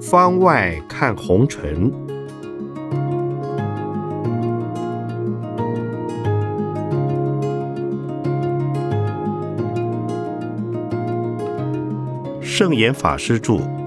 方外看红尘，圣严法师著。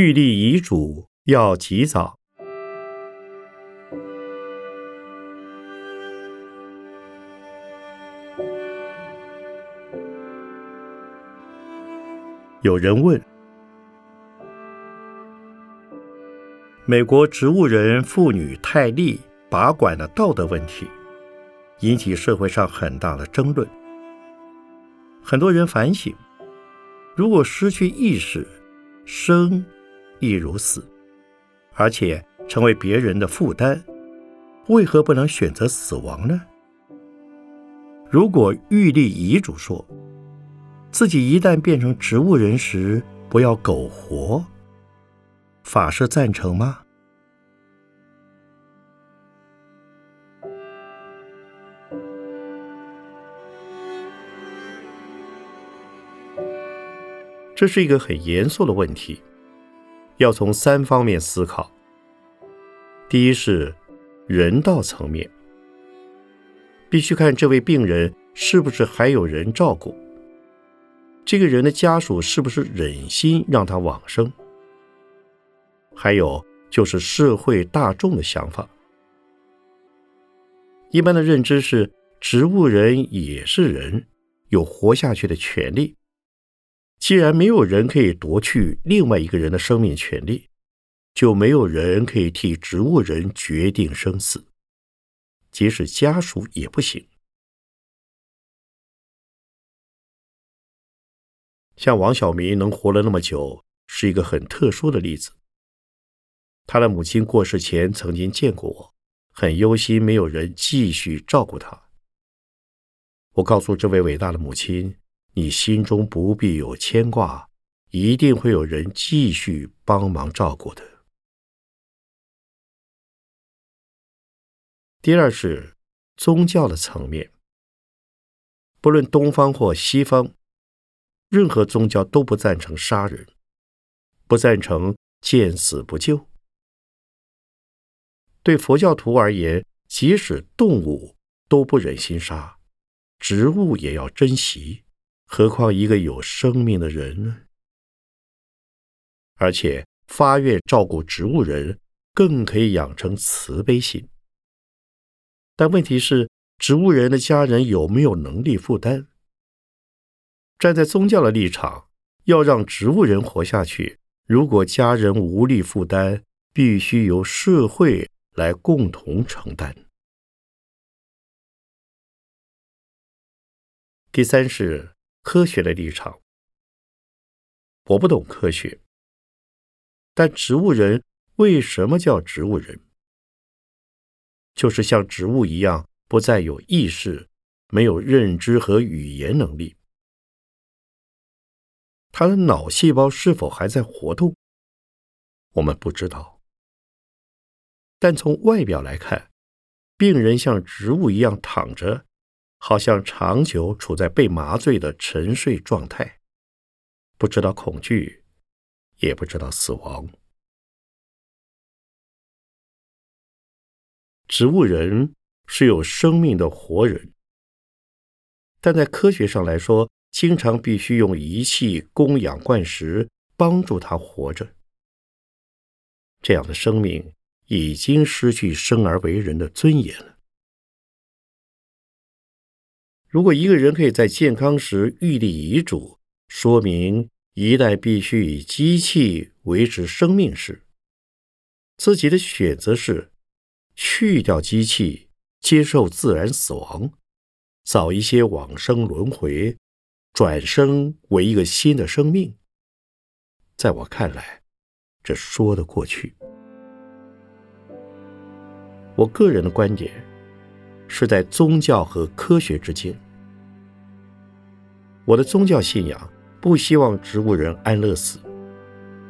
预立遗嘱要及早。有人问：美国植物人妇女泰利把管的道德问题，引起社会上很大的争论。很多人反省：如果失去意识，生。亦如死，而且成为别人的负担，为何不能选择死亡呢？如果预立遗嘱说，自己一旦变成植物人时不要苟活，法师赞成吗？这是一个很严肃的问题。要从三方面思考。第一是人道层面，必须看这位病人是不是还有人照顾，这个人的家属是不是忍心让他往生。还有就是社会大众的想法。一般的认知是，植物人也是人，有活下去的权利。既然没有人可以夺去另外一个人的生命权利，就没有人可以替植物人决定生死，即使家属也不行。像王小明能活了那么久，是一个很特殊的例子。他的母亲过世前曾经见过我，很忧心没有人继续照顾他。我告诉这位伟大的母亲。你心中不必有牵挂，一定会有人继续帮忙照顾的。第二是宗教的层面，不论东方或西方，任何宗教都不赞成杀人，不赞成见死不救。对佛教徒而言，即使动物都不忍心杀，植物也要珍惜。何况一个有生命的人呢？而且发愿照顾植物人，更可以养成慈悲心。但问题是，植物人的家人有没有能力负担？站在宗教的立场，要让植物人活下去，如果家人无力负担，必须由社会来共同承担。第三是。科学的立场，我不懂科学，但植物人为什么叫植物人？就是像植物一样，不再有意识，没有认知和语言能力。他的脑细胞是否还在活动？我们不知道。但从外表来看，病人像植物一样躺着。好像长久处在被麻醉的沉睡状态，不知道恐惧，也不知道死亡。植物人是有生命的活人，但在科学上来说，经常必须用仪器供养灌食，帮助他活着。这样的生命已经失去生而为人的尊严了。如果一个人可以在健康时预立遗嘱，说明一旦必须以机器维持生命时，自己的选择是去掉机器，接受自然死亡，早一些往生轮回，转生为一个新的生命。在我看来，这说得过去。我个人的观点是在宗教和科学之间。我的宗教信仰不希望植物人安乐死，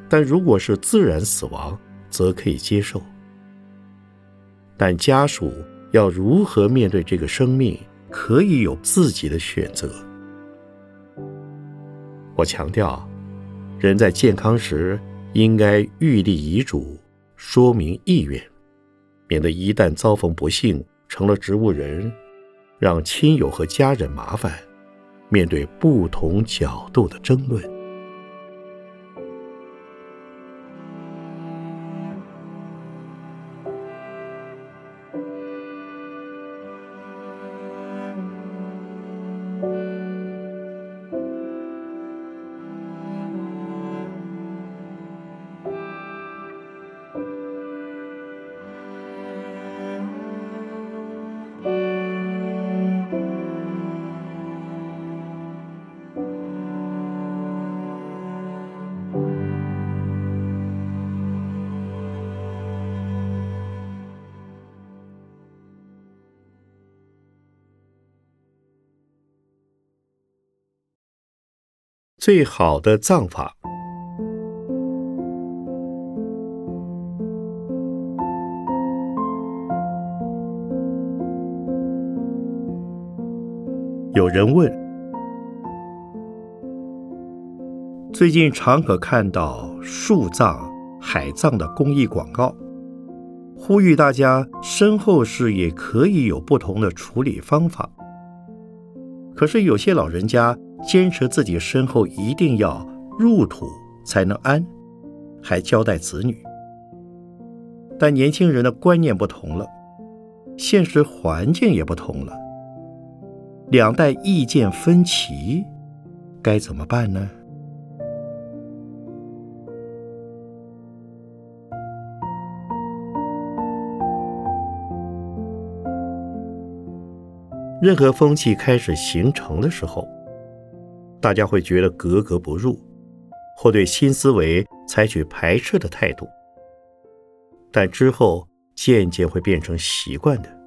但如果是自然死亡，则可以接受。但家属要如何面对这个生命，可以有自己的选择。我强调，人在健康时应该预立遗嘱，说明意愿。免得一旦遭逢不幸成了植物人，让亲友和家人麻烦，面对不同角度的争论。最好的葬法。有人问：最近常可看到树葬、海葬的公益广告，呼吁大家身后事也可以有不同的处理方法。可是有些老人家。坚持自己身后一定要入土才能安，还交代子女。但年轻人的观念不同了，现实环境也不同了，两代意见分歧，该怎么办呢？任何风气开始形成的时候。大家会觉得格格不入，或对新思维采取排斥的态度，但之后渐渐会变成习惯的。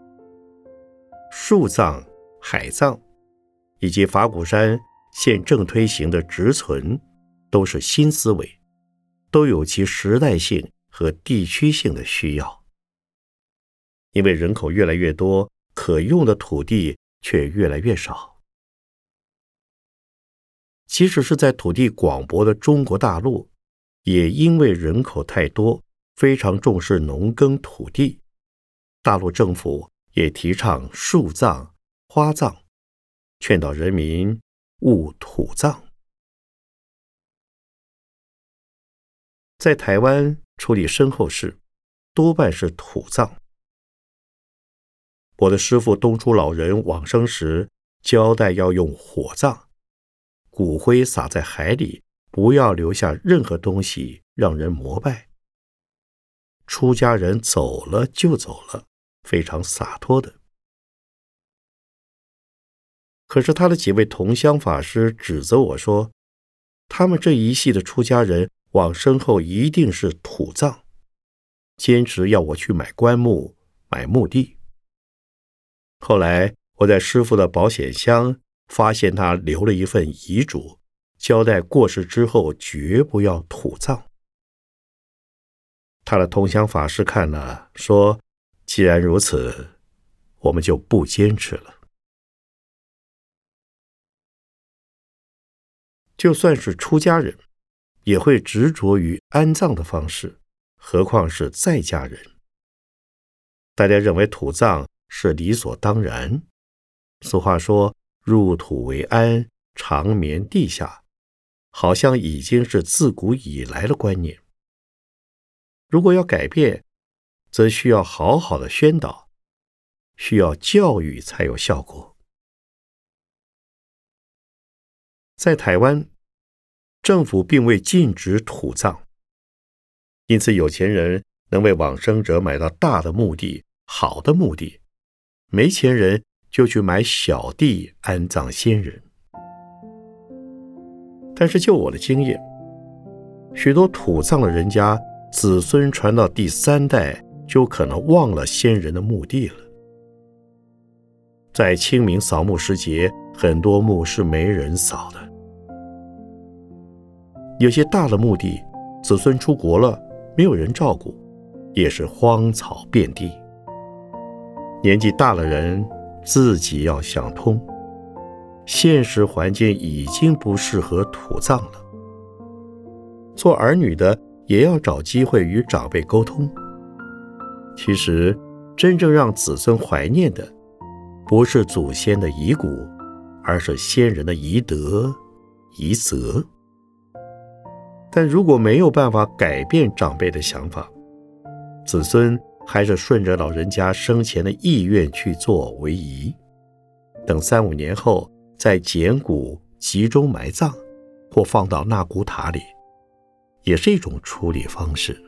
树葬、海葬，以及法鼓山现正推行的植存，都是新思维，都有其时代性和地区性的需要。因为人口越来越多，可用的土地却越来越少。即使是在土地广博的中国大陆，也因为人口太多，非常重视农耕土地。大陆政府也提倡树葬、花葬，劝导人民勿土葬。在台湾处理身后事，多半是土葬。我的师父东初老人往生时，交代要用火葬。骨灰撒在海里，不要留下任何东西让人膜拜。出家人走了就走了，非常洒脱的。可是他的几位同乡法师指责我说，他们这一系的出家人往生后一定是土葬，坚持要我去买棺木、买墓地。后来我在师傅的保险箱。发现他留了一份遗嘱，交代过世之后绝不要土葬。他的同乡法师看了，说：“既然如此，我们就不坚持了。就算是出家人，也会执着于安葬的方式，何况是在家人？大家认为土葬是理所当然。俗话说。”入土为安，长眠地下，好像已经是自古以来的观念。如果要改变，则需要好好的宣导，需要教育才有效果。在台湾，政府并未禁止土葬，因此有钱人能为往生者买到大的墓地、好的墓地，没钱人。就去买小地安葬先人，但是就我的经验，许多土葬的人家子孙传到第三代就可能忘了先人的墓地了。在清明扫墓时节，很多墓是没人扫的。有些大的墓地，子孙出国了，没有人照顾，也是荒草遍地。年纪大了人自己要想通，现实环境已经不适合土葬了。做儿女的也要找机会与长辈沟通。其实，真正让子孙怀念的，不是祖先的遗骨，而是先人的遗德、遗泽。但如果没有办法改变长辈的想法，子孙还是顺着老人家生前的意愿去做为宜。等三五年后再捡骨集中埋葬，或放到纳骨塔里，也是一种处理方式。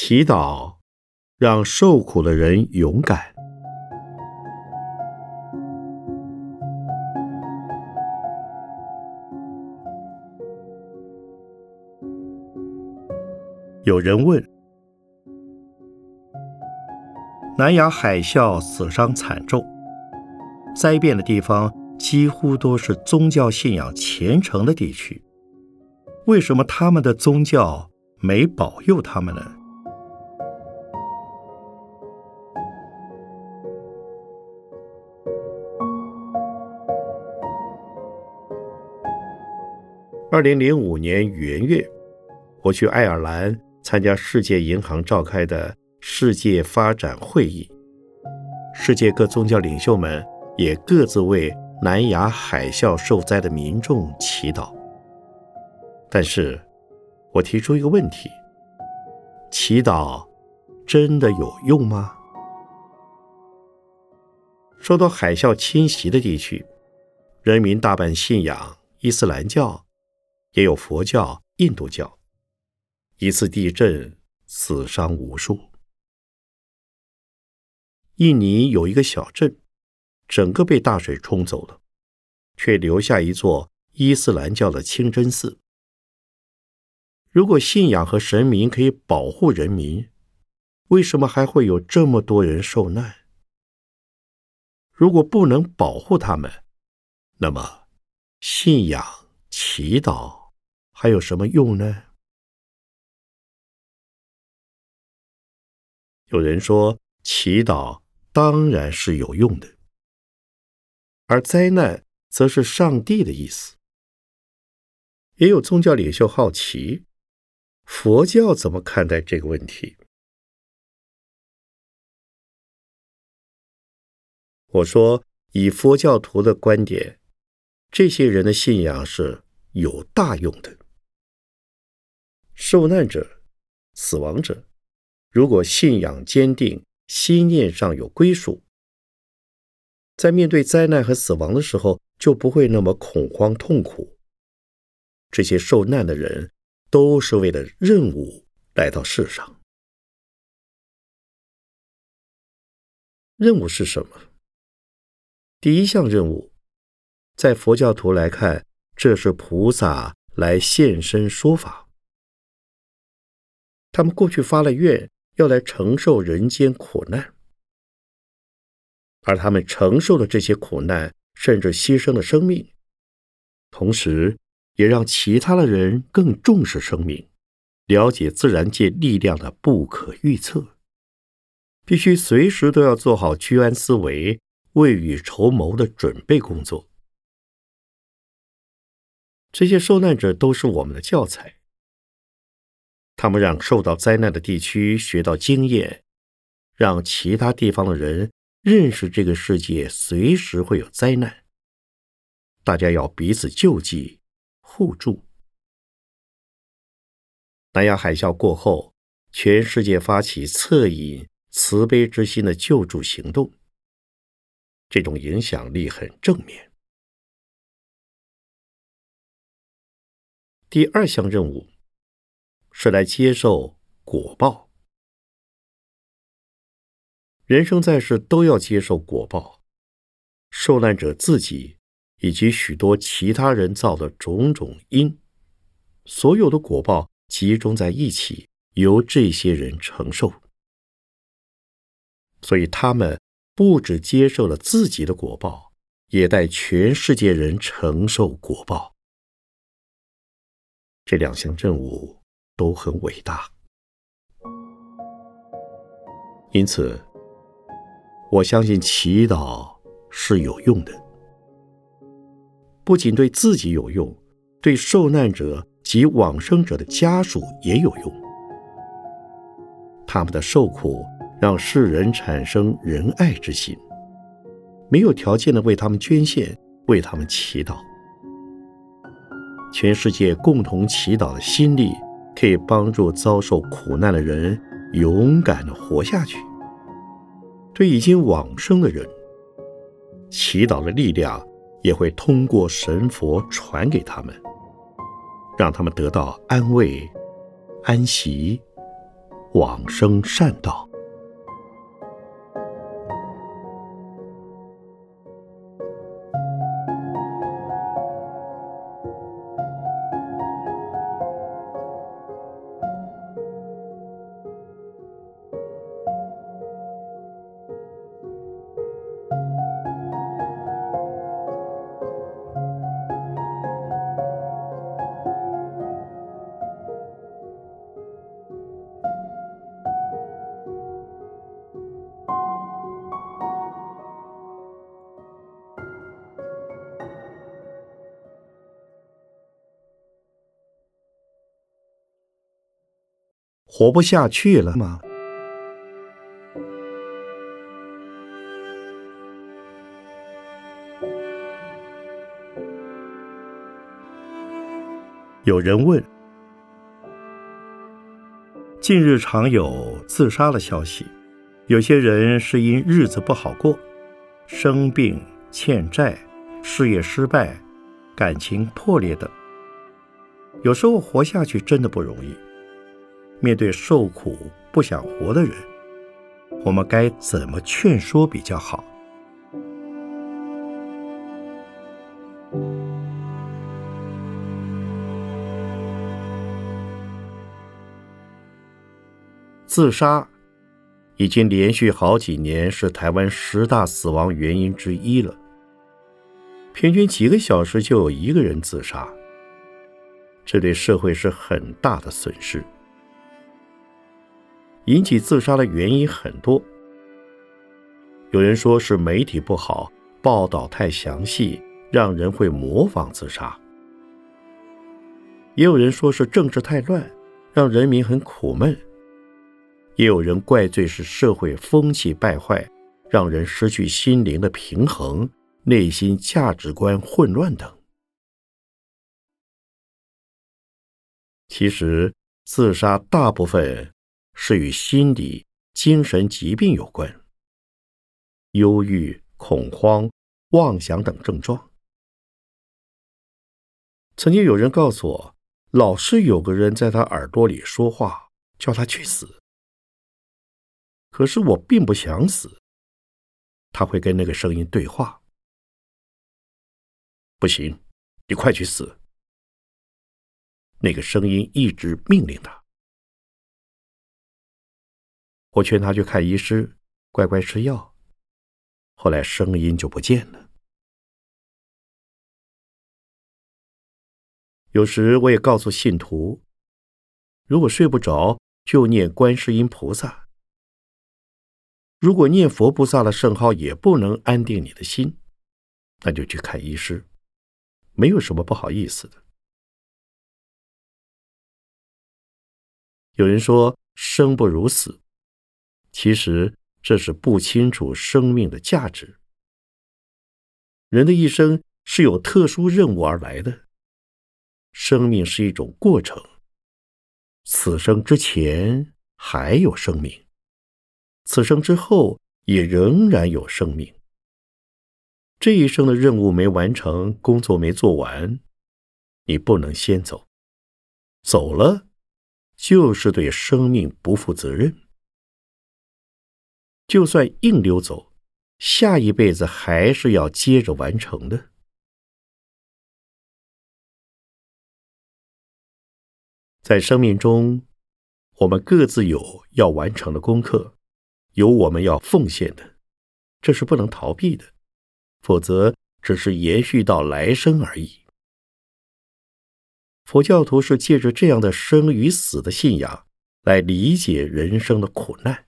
祈祷，让受苦的人勇敢。有人问：南亚海啸死伤惨重，灾变的地方几乎都是宗教信仰虔诚的地区，为什么他们的宗教没保佑他们呢？二零零五年元月，我去爱尔兰参加世界银行召开的世界发展会议，世界各宗教领袖们也各自为南亚海啸受灾的民众祈祷。但是，我提出一个问题：祈祷真的有用吗？受到海啸侵袭的地区，人民大半信仰伊斯兰教。也有佛教、印度教。一次地震，死伤无数。印尼有一个小镇，整个被大水冲走了，却留下一座伊斯兰教的清真寺。如果信仰和神明可以保护人民，为什么还会有这么多人受难？如果不能保护他们，那么信仰、祈祷。还有什么用呢？有人说，祈祷当然是有用的，而灾难则是上帝的意思。也有宗教领袖好奇，佛教怎么看待这个问题？我说，以佛教徒的观点，这些人的信仰是有大用的。受难者、死亡者，如果信仰坚定，心念上有归属，在面对灾难和死亡的时候，就不会那么恐慌痛苦。这些受难的人都是为了任务来到世上。任务是什么？第一项任务，在佛教徒来看，这是菩萨来现身说法。他们过去发了愿，要来承受人间苦难，而他们承受了这些苦难，甚至牺牲了生命，同时也让其他的人更重视生命，了解自然界力量的不可预测，必须随时都要做好居安思危、未雨绸缪的准备工作。这些受难者都是我们的教材。他们让受到灾难的地区学到经验，让其他地方的人认识这个世界随时会有灾难。大家要彼此救济、互助。南亚海啸过后，全世界发起恻隐慈悲之心的救助行动，这种影响力很正面。第二项任务是来接受果报。人生在世都要接受果报，受难者自己以及许多其他人造的种种因，所有的果报集中在一起，由这些人承受。所以他们不只接受了自己的果报，也带全世界人承受果报。这两项任务都很伟大，因此。我相信祈祷是有用的，不仅对自己有用，对受难者及往生者的家属也有用。他们的受苦让世人产生仁爱之心，没有条件的为他们捐献，为他们祈祷。全世界共同祈祷的心力，可以帮助遭受苦难的人勇敢的活下去。对已经往生的人，祈祷的力量也会通过神佛传给他们，让他们得到安慰、安息、往生善道。活不下去了吗？有人问：近日常有自杀的消息，有些人是因日子不好过，生病、欠债、事业失败、感情破裂等。有时候活下去真的不容易。面对受苦不想活的人，我们该怎么劝说比较好？自杀已经连续好几年是台湾十大死亡原因之一了，平均几个小时就有一个人自杀，这对社会是很大的损失。引起自杀的原因很多，有人说是媒体不好，报道太详细，让人会模仿自杀；也有人说是政治太乱，让人民很苦闷；也有人怪罪是社会风气败坏，让人失去心灵的平衡，内心价值观混乱等。其实，自杀大部分。是与心理、精神疾病有关，忧郁、恐慌、妄想等症状。曾经有人告诉我，老是有个人在他耳朵里说话，叫他去死。可是我并不想死。他会跟那个声音对话：“不行，你快去死。”那个声音一直命令他。我劝他去看医师，乖乖吃药。后来声音就不见了。有时我也告诉信徒，如果睡不着，就念观世音菩萨。如果念佛菩萨的圣号也不能安定你的心，那就去看医师，没有什么不好意思的。有人说生不如死。其实这是不清楚生命的价值。人的一生是有特殊任务而来的，生命是一种过程。此生之前还有生命，此生之后也仍然有生命。这一生的任务没完成，工作没做完，你不能先走。走了，就是对生命不负责任。就算硬溜走，下一辈子还是要接着完成的。在生命中，我们各自有要完成的功课，有我们要奉献的，这是不能逃避的，否则只是延续到来生而已。佛教徒是借着这样的生与死的信仰来理解人生的苦难，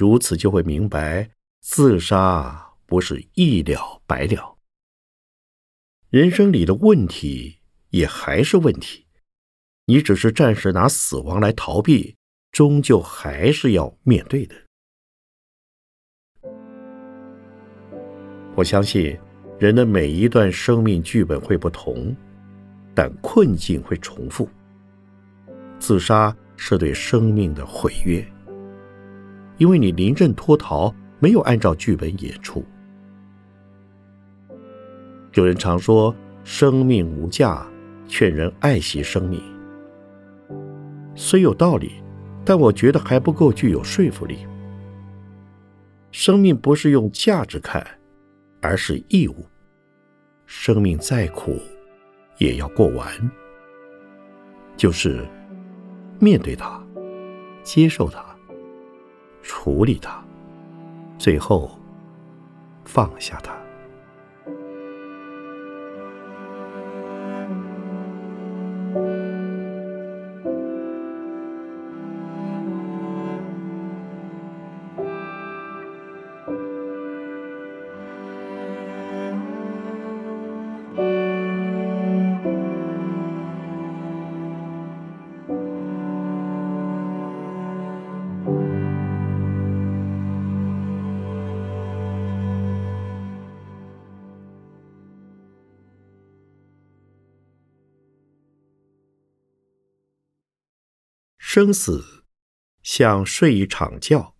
如此就会明白，自杀不是一了百了，人生里的问题也还是问题。你只是暂时拿死亡来逃避，终究还是要面对的。我相信，人的每一段生命剧本会不同，但困境会重复。自杀是对生命的毁约，因为你临阵脱逃，没有按照剧本演出。有人常说“生命无价”，劝人爱惜生命。虽有道理，但我觉得还不够具有说服力。生命不是用价值看，而是义务。生命再苦，也要过完。就是面对它，接受它，处理它，最后放下它。生死像睡一场觉。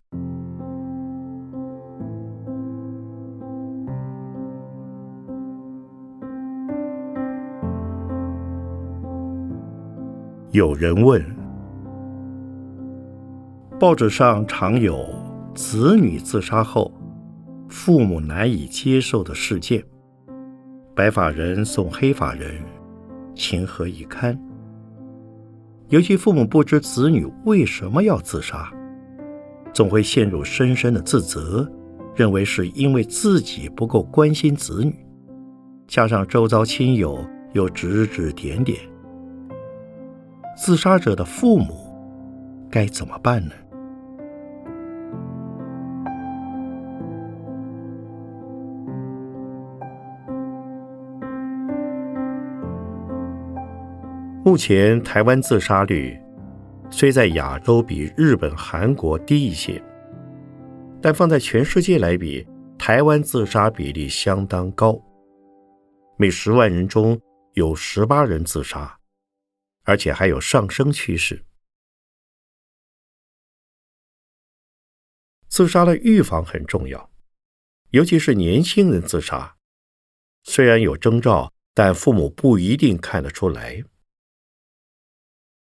有人问：报纸上常有子女自杀后父母难以接受的事件，白发人送黑发人，情何以堪？尤其父母不知子女为什么要自杀，总会陷入深深的自责，认为是因为自己不够关心子女，加上周遭亲友又指指点点，自杀者的父母该怎么办呢？目前台湾自杀率虽在亚洲比日本、韩国低一些，但放在全世界来比，台湾自杀比例相当高，每十万人中有十八人自杀，而且还有上升趋势。自杀的预防很重要，尤其是年轻人自杀，虽然有征兆，但父母不一定看得出来。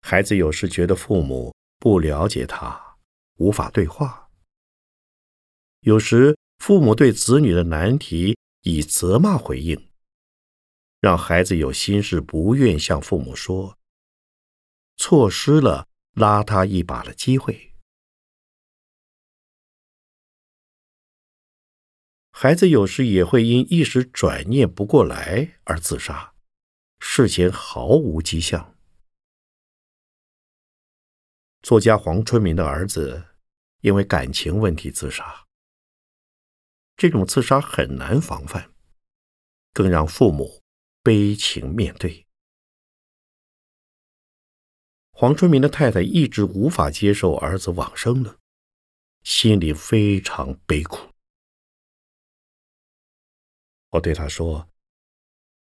孩子有时觉得父母不了解他，无法对话；有时父母对子女的难题以责骂回应，让孩子有心事不愿向父母说，错失了拉他一把的机会。孩子有时也会因一时转念不过来而自杀，事前毫无迹象。作家黄春明的儿子因为感情问题自杀，这种自杀很难防范，更让父母悲情面对。黄春明的太太一直无法接受儿子往生了，心里非常悲苦。我对他说：“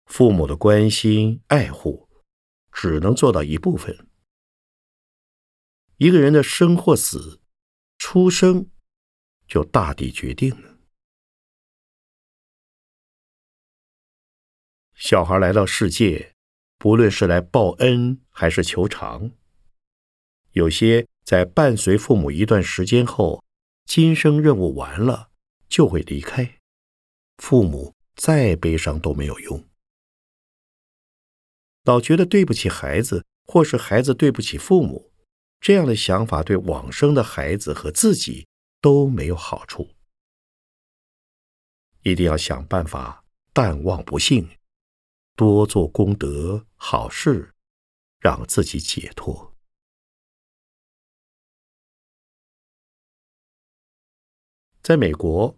父母的关心爱护，只能做到一部分。”一个人的生或死，出生就大抵决定了。小孩来到世界，不论是来报恩还是求偿，有些在伴随父母一段时间后，今生任务完了就会离开，父母再悲伤都没有用。老觉得对不起孩子，或是孩子对不起父母。这样的想法对往生的孩子和自己都没有好处。一定要想办法淡忘不幸，多做功德好事，让自己解脱。在美国，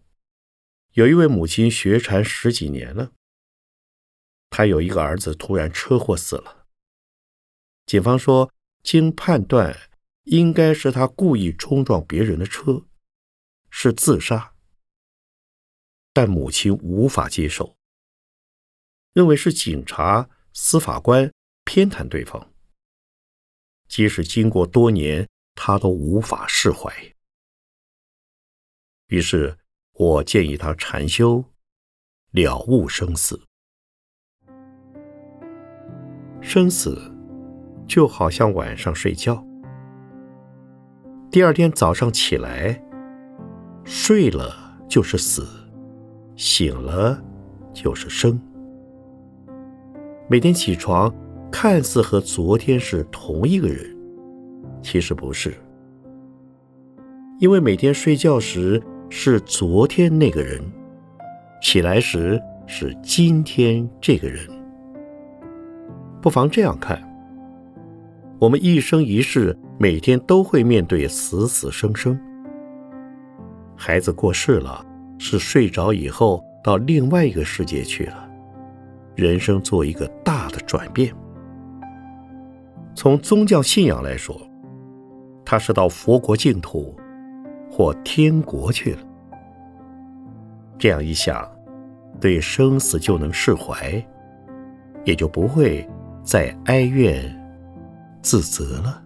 有一位母亲学禅十几年了，她有一个儿子突然车祸死了。警方说，经判断。应该是他故意冲撞别人的车，是自杀，但母亲无法接受，认为是警察、司法官偏袒对方。即使经过多年，他都无法释怀。于是我建议他禅修，了悟生死。生死就好像晚上睡觉。第二天早上起来，睡了就是死，醒了就是生。每天起床，看似和昨天是同一个人，其实不是，因为每天睡觉时是昨天那个人，起来时是今天这个人。不妨这样看。我们一生一世，每天都会面对死死生生。孩子过世了，是睡着以后到另外一个世界去了，人生做一个大的转变。从宗教信仰来说，他是到佛国净土或天国去了。这样一想，对生死就能释怀，也就不会再哀怨。自责了。